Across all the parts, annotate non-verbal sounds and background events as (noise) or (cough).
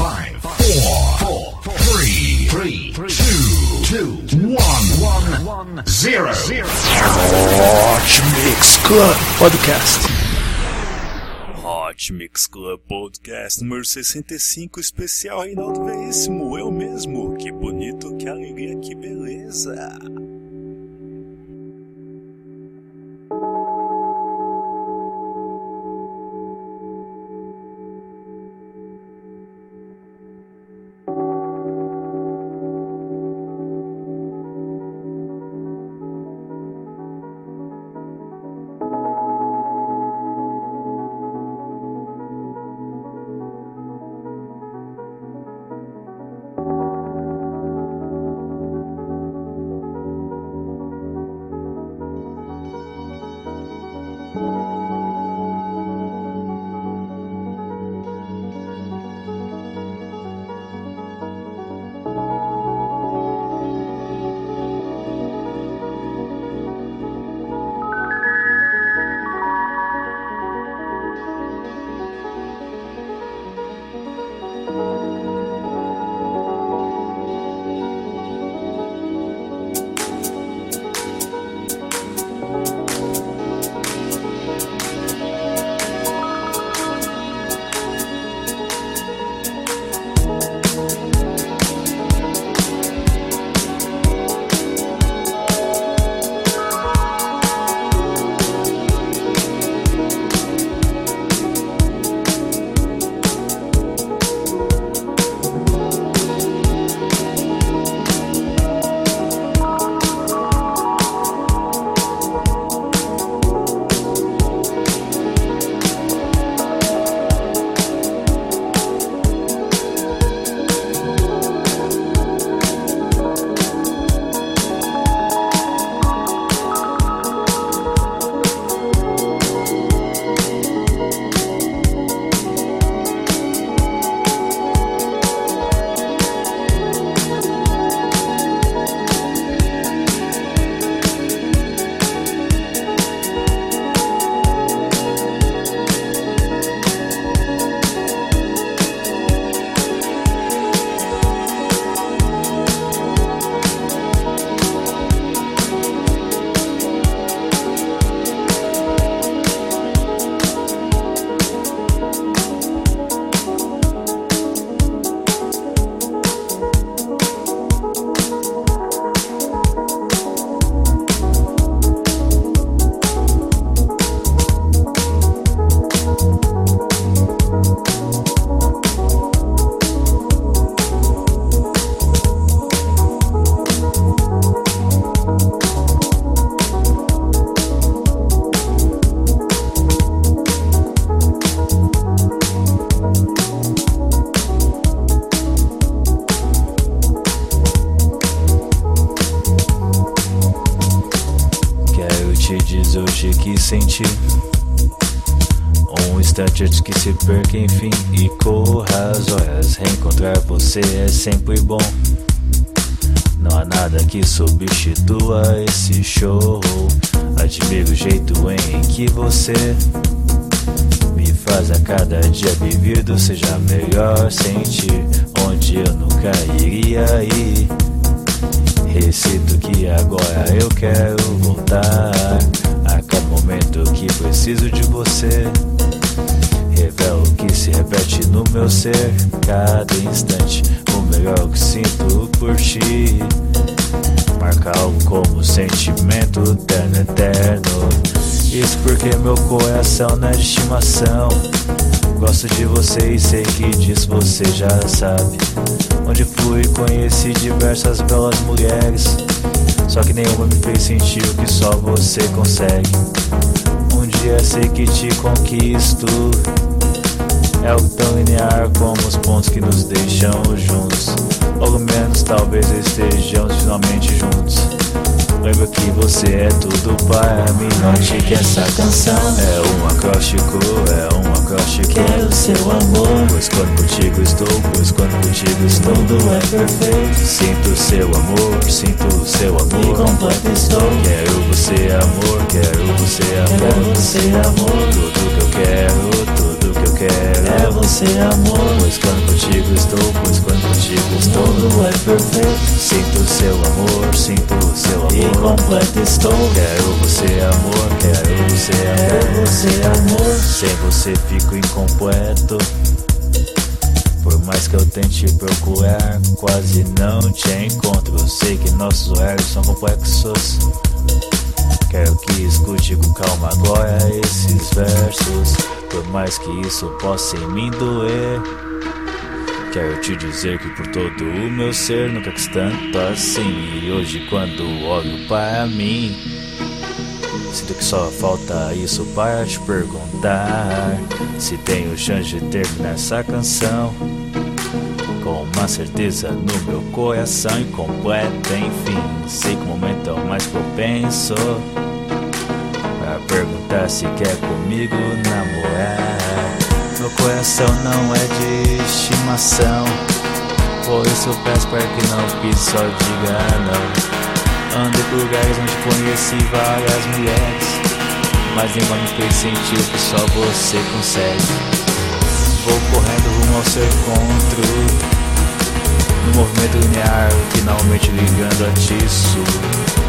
five, four, four, three, three, two, two, one, one, zero. Hot Mix Club Podcast. Hot Mix Club Podcast número 65, especial Reinaldo Veríssimo, eu mesmo. Que bonito, que alegria, que beleza. Se perca enfim E corra as horas Reencontrar você é sempre bom. Não há nada que substitua esse show. Admiro o jeito em que você Me faz a cada dia vivido Seja melhor sentir. Onde eu nunca iria ir. Recito que agora eu quero voltar. A cada momento que preciso de você meu ser Cada instante. O melhor que sinto por ti. Marca algo como sentimento eterno, eterno. Isso porque meu coração não é de estimação. Gosto de você e sei que disso você já sabe. Onde fui conheci diversas belas mulheres. Só que nenhuma me fez sentir o que só você consegue. Um dia sei que te conquisto algo tão linear como os pontos que nos deixam juntos. Logo menos talvez estejamos finalmente juntos Lembra que você é tudo para mim. Note que essa canção é um acróstico, é um acróstico. Quero seu amor. Pois quando contigo estou, pois quando contigo estou. Tudo é perfeito. Sinto seu amor, sinto o seu amor. E completo estou. Quero você amor, quero você amor. Quero você amor. Tudo que eu quero, tudo que eu quero. É você amor. Pois quando contigo estou, pois quando contigo estou, Tudo é perfeito. Sinto seu amor, sinto seu amor. Estou. Quero você, amor, quero você, Quero amor. você, amor. Sem você fico incompleto. Por mais que eu tente procurar, quase não te encontro. Eu sei que nossos horários são complexos. Quero que escute com calma agora esses versos. Por mais que isso possa em mim doer. Quero te dizer que por todo o meu ser nunca quis tanto assim. E hoje, quando olho para mim, Sinto que só falta isso para te perguntar Se tenho chance de terminar essa canção Com uma certeza no meu coração incompleta Enfim, sei que o momento é o mais propenso Pra perguntar se quer comigo namorar Meu coração não é de estimação. Por isso eu peço para que não pise, só diga não. Andei por lugares onde conheci várias mulheres Mas nenhuma me fez sentir o que só você consegue. Vou correndo rumo ao seu encontro No movimento linear, finalmente ligando a ti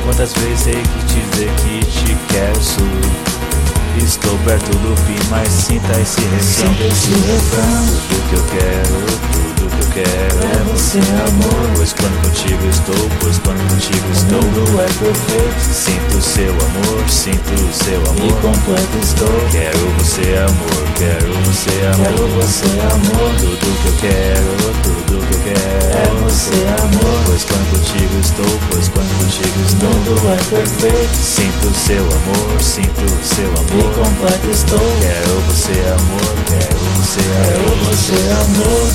Quantas vezes tenho que te dizer que te quero sul Estou perto do fim, mas sinta esse refrão Sinta esse refrão. Tudo que eu quero, tudo que eu quero É você, amor. Pois quando contigo estou, pois quando contigo estou Tudo é perfeito Sinto seu amor, sinto seu e amor completo estou. Quero você amor, quero você amor Quero você, amor. Tudo que eu quero, tudo que eu quero É você, amor. Pois quando contigo estou, pois quando contigo estou Tudo é perfeito Sinto seu amor, sinto seu e amor completo estou. Quero você amor, quero você Quero amor você, amor.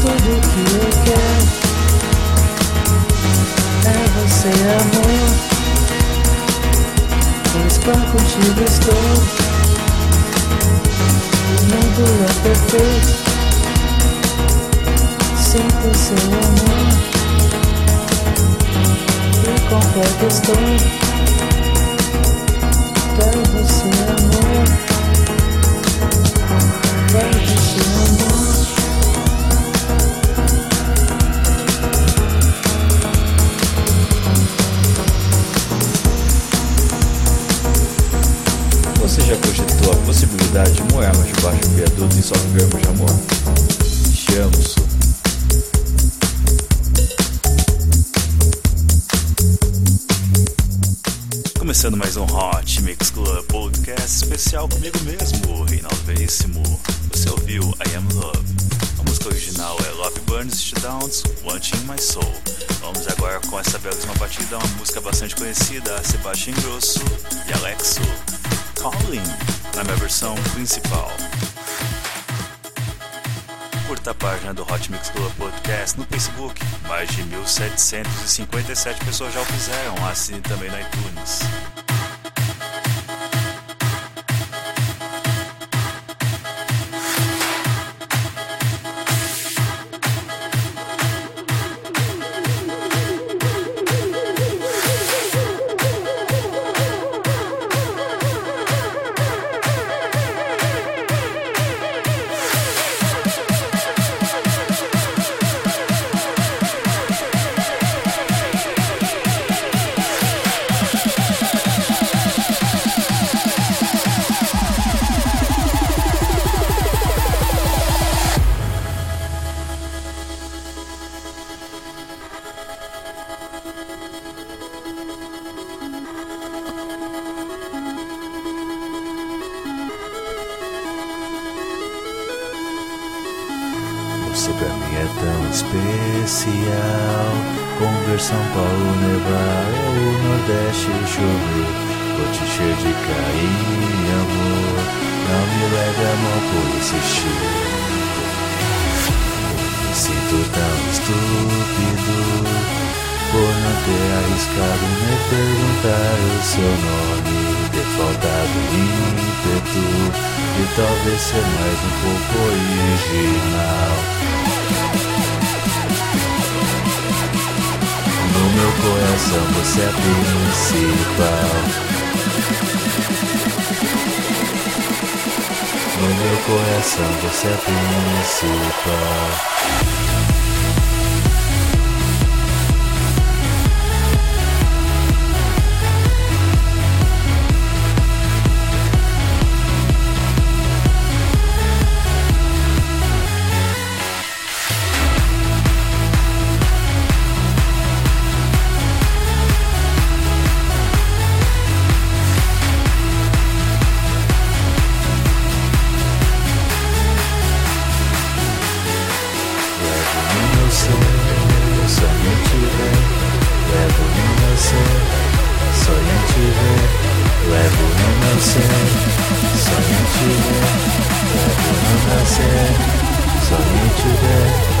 Tudo que eu quero é você, amor. Pois quando contigo estou, o mundo é perfeito. Sinto seu amor e completo estou. Possibilidade de morarmos debaixo do viaduto e só vivermos de amor? Te amo, Começando mais um Hot Mix Club Podcast especial comigo mesmo, Reinaldo Veríssimo. Você ouviu I Am Love. A música original é Love Burns Downs, Wanting My Soul. Vamos agora com essa belíssima batida, uma música bastante conhecida, Sebastian Grosso e Alexo. Calling, na minha versão principal. Curta a página do Hot Mix Club Podcast no Facebook. Mais de 1.757 pessoas já o fizeram. Assine também no iTunes. Por insistir Me sinto tão estúpido. Por não ter arriscado nem perguntar o seu nome. Ter faltado ímpeto. E talvez ser mais um pouco original. No meu coração você é principal. No meu coração você é principal. Somente ver.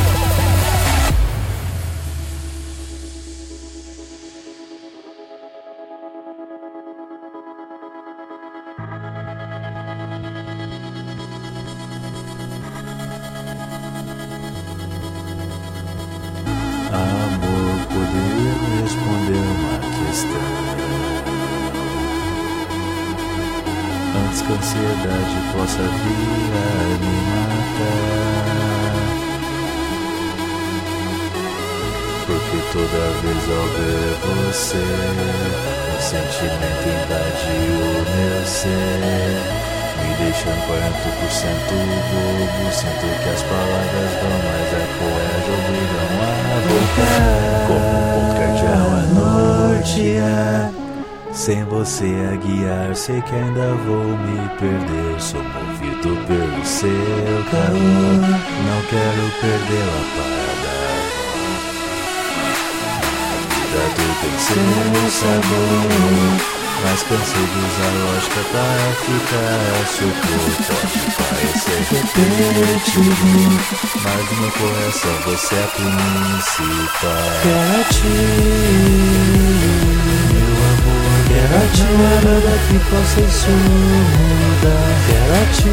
Sei que ainda vou me perder. Sou movido pelo seu calor. Não quero perder a parada. A vida do tem seu sabor. Mas cansei de usar lógica para ficar. Suporte Pode parecer repetitivo. Mas no meu coração você é a principal. Quero amor, quero a ti, nada que possa isso mudar. Quero a ti,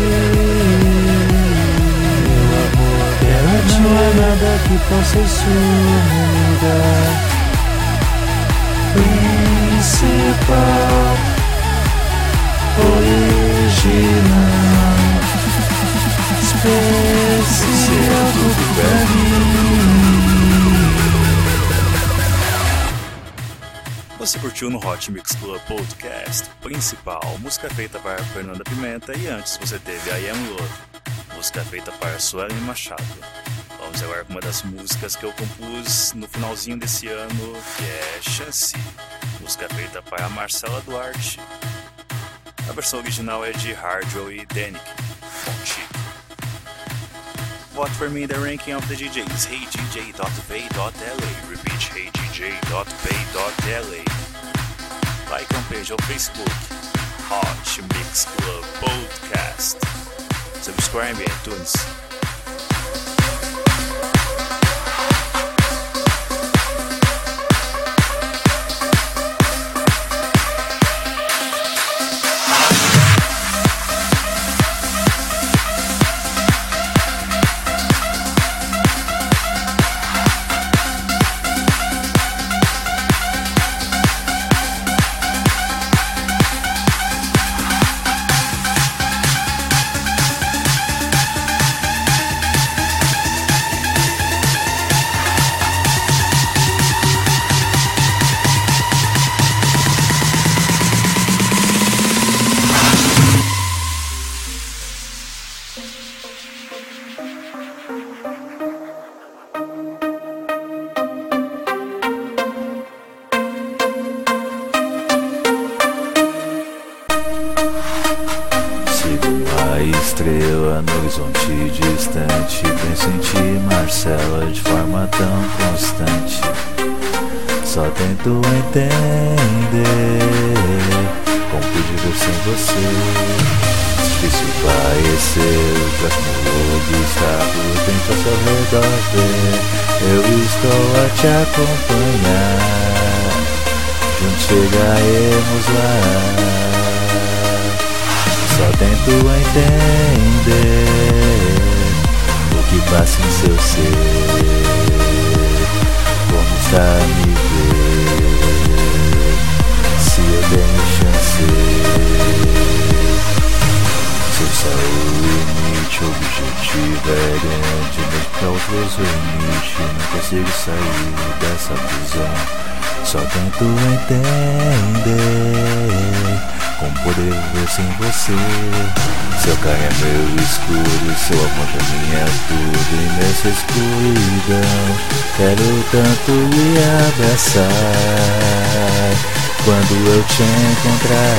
meu amor quero a ti, não há nada que possa isso mudar. Principal, original, (laughs) especial tudo pra mim. Você curtiu no Hot Mix Club Podcast principal, música feita para Fernanda Pimenta e antes você teve I Am Love, música feita para Suelen Machado. Vamos agora com uma das músicas que eu compus no finalzinho desse ano, que é Chance, música feita para Marcela Duarte. A versão original é de Hardwell e Danik, chique. Vote for me in the ranking of the DJs. HeyDJ.pay.la. Repeat HeyDJ.pay.la. Like on page on Facebook. Hot Mix Club Podcast. Subscribe iTunes. Chegaremos lá só tento entender o que passa em seu ser. Como está a me ver? Se eu tenho chance. Se eu saio o objetivo é grande, mas pra outros o. Não consigo sair dessa prisão. Só tento entender como poder ver sem você. Seu carro é meu escuro, seu amor pra mim é tudo. E nessa escuridão, quero tanto lhe abraçar. Quando eu te encontrar.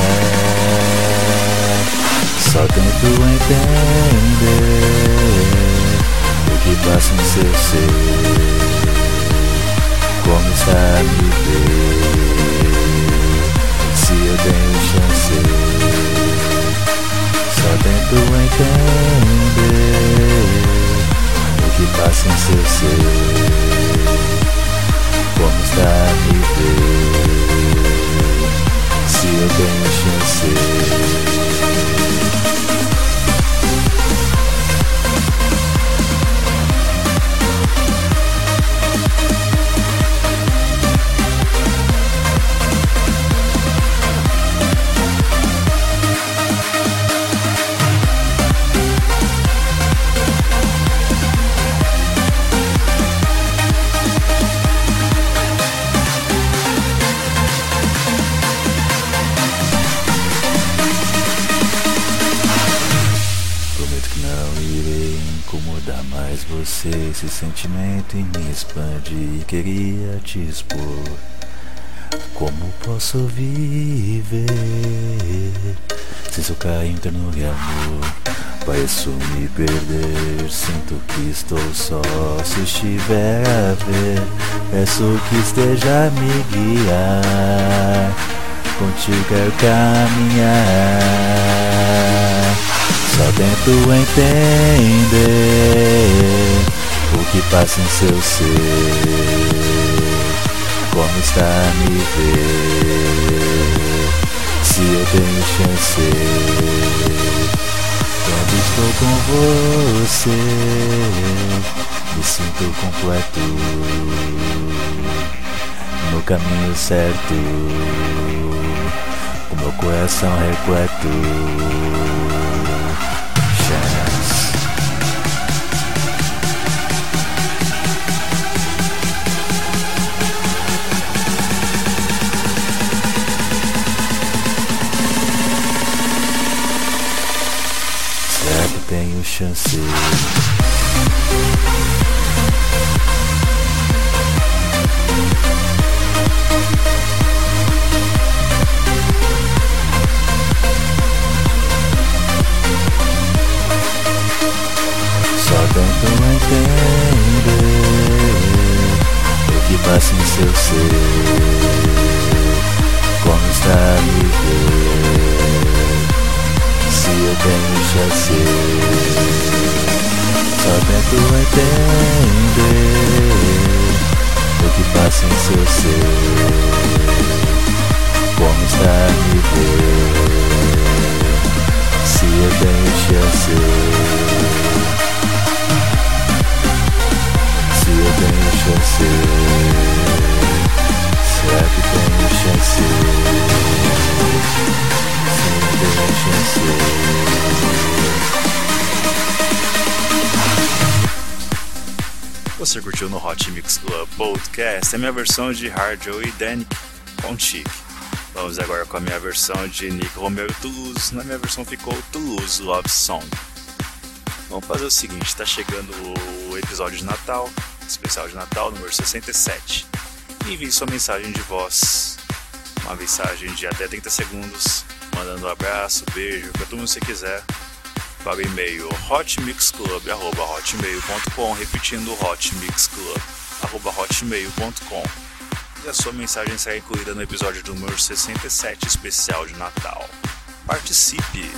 Só tento entender o que passa em seu ser. Como está a me ver? Se eu tenho chance. Só tento entender o que passa em seu ser. Como está a me ver? Se eu tenho chance. Esse sentimento em me expande queria te expor. Como posso viver sem seu carinho, ternura e amor? Pareço me perder, sinto que estou só. Se estiver a ver, peço que esteja a me guiar. Contigo quero caminhar. Só tento entender o que passa em seu ser. Como está a me ver? Se eu tenho chance. Quando estou com você, me sinto completo. No caminho certo, o meu coração repleto. Você curtiu no Hot Mix Club Podcast a minha versão de Hard Joe e Danny Chic. Vamos agora com a minha versão de Nick Romeo e Toulouse. Na minha versão ficou Toulouse Love Song. Vamos fazer o seguinte, está chegando o episódio de Natal, especial de Natal número 67. Envie sua mensagem de voz, uma mensagem de até 30 segundos, mandando um abraço, beijo, tudo que você quiser, para o e-mail hotmixclub.hotmail.com, repetindo hotmixclub.hotmail.com. E a sua mensagem será incluída no episódio número 67, especial de Natal. Participe!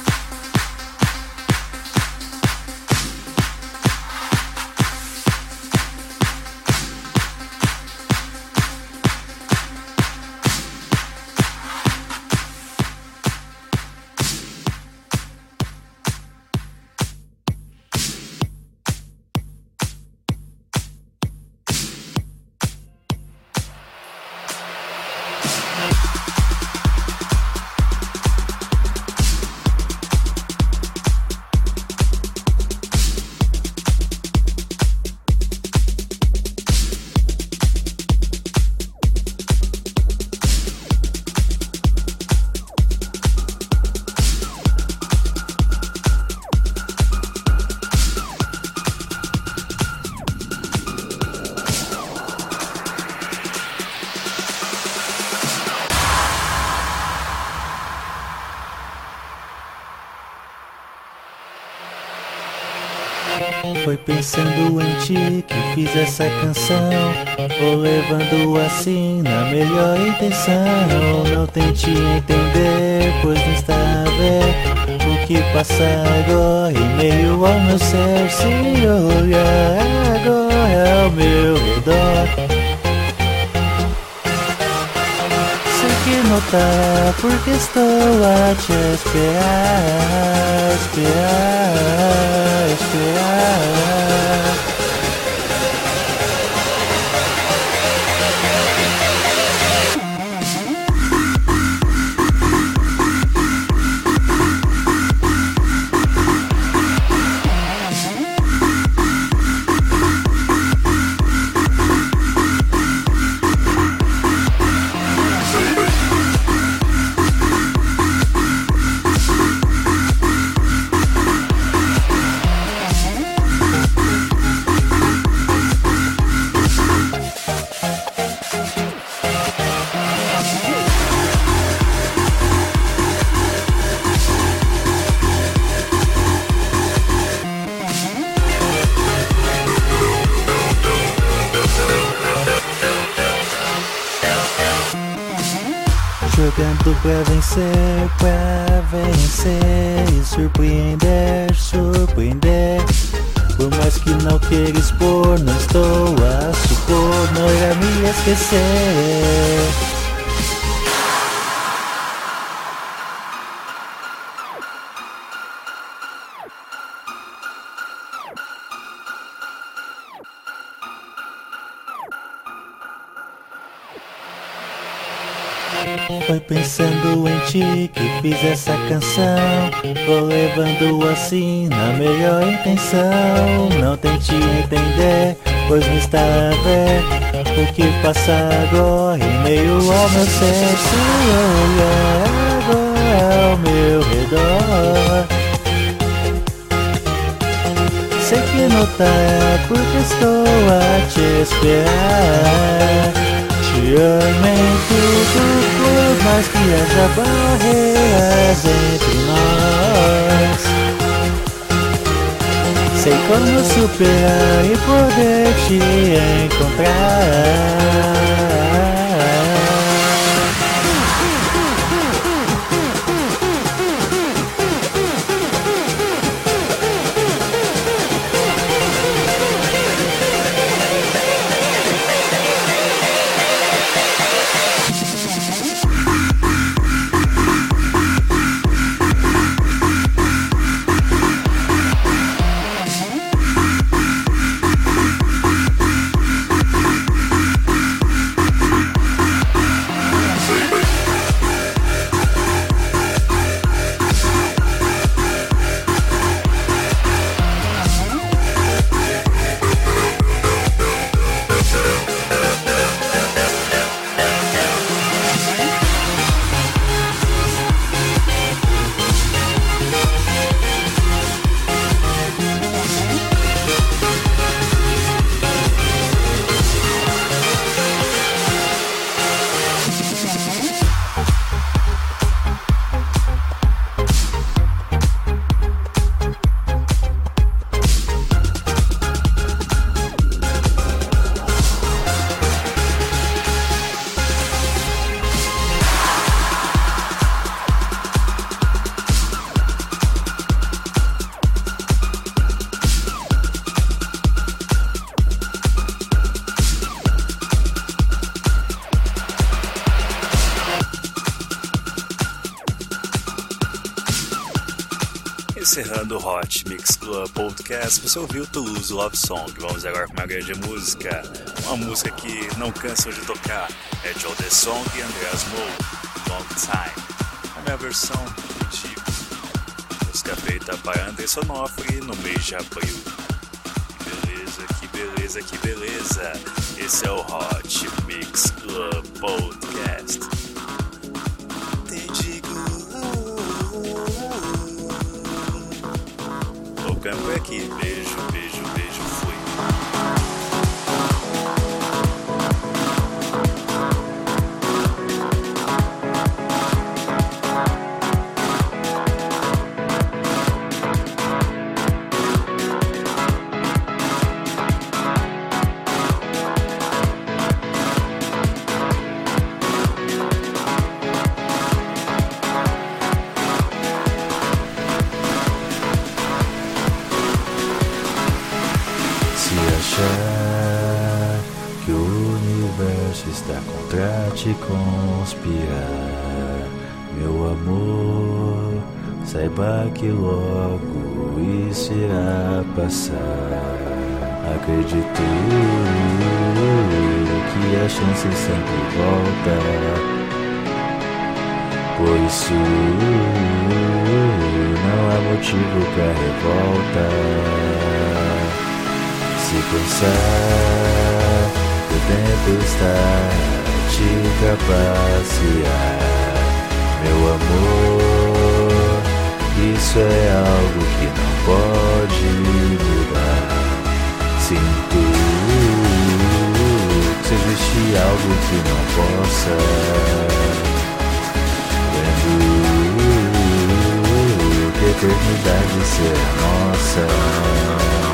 Foi pensando em ti que fiz essa canção. Vou levando assim na melhor intenção. Não tente entender, pois não está a ver o que passa agora em meio ao meu ser. Se olhar agora ao meu redor. que notar porque estou te esperar, esperar, esperar. Vencer, pra vencer E surpreender, surpreender. Por mais que não queira expor, não estou a supor Não irá me esquecer Foi pensando em ti que fiz essa canção. Vou levando assim na melhor intenção. Não tente entender, pois não está a ver O que passa agora em meio ao meu ser. Se olhar agora ao meu redor. Sei que não tá porque estou a te esperar amei tudo por mais que haja barreiras entre nós Sei como superar e poder te encontrar Encerrando o Hot Mix Club Podcast, você ouviu Toulouse Love Song. Vamos agora para uma grande música, uma música que não cansam de tocar. É Joe The Song e Andreas Moe, Long Time. A minha versão de música feita by Anderson Onofre no mês de abril. Que beleza, que beleza, que beleza. Esse é o Hot Mix Club Podcast. African working days. Que logo isso irá passar. Acredito que a chance sempre volta. Por isso não há motivo pra revolta. Se pensar o tempo está a te trapacear, meu amor, isso é algo que não pode mudar. Sinto se existe algo que não possa. Lembro que a eternidade será nossa.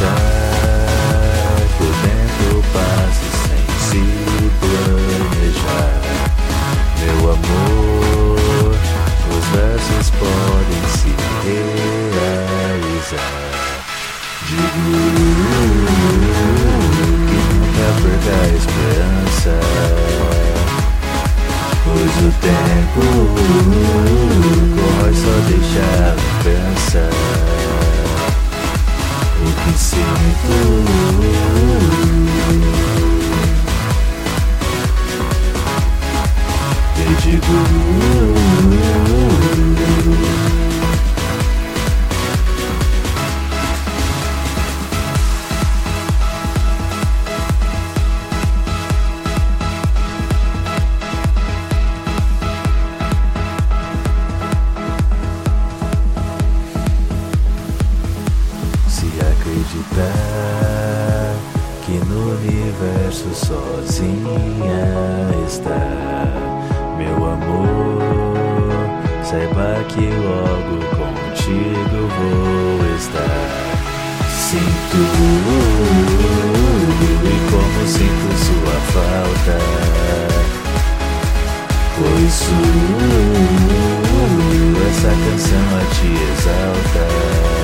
Deixar tempo passe sem se planejar, meu amor, os versos podem se realizar. Digo que nunca perca a esperança, pois o tempo o acreditar que no universo sozinha está, meu amor, saiba que logo contigo vou estar. Sinto e como sinto sua falta. Por isso essa canção a te exalta.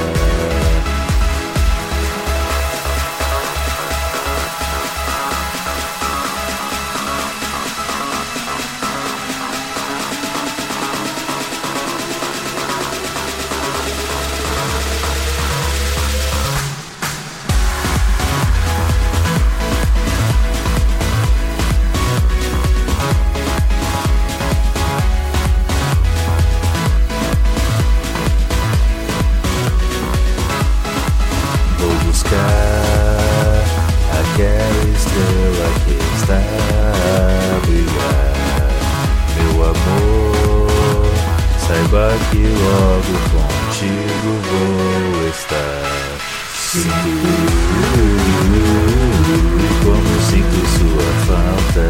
que logo contigo vou estar. Sinto como sinto sua falta.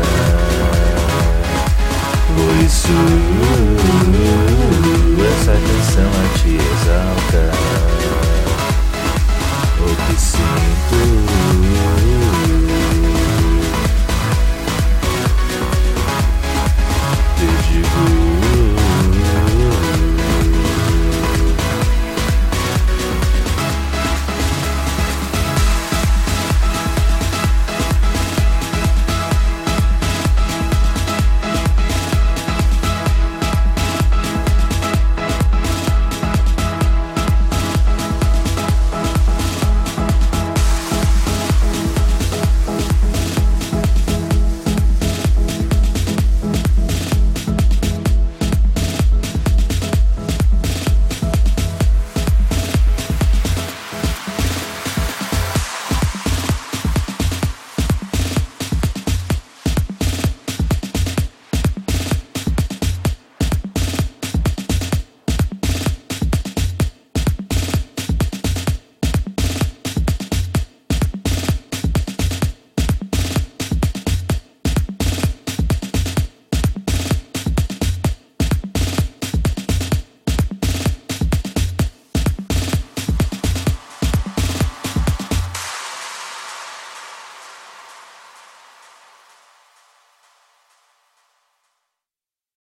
Por isso, essa canção a te exalta. O que sinto.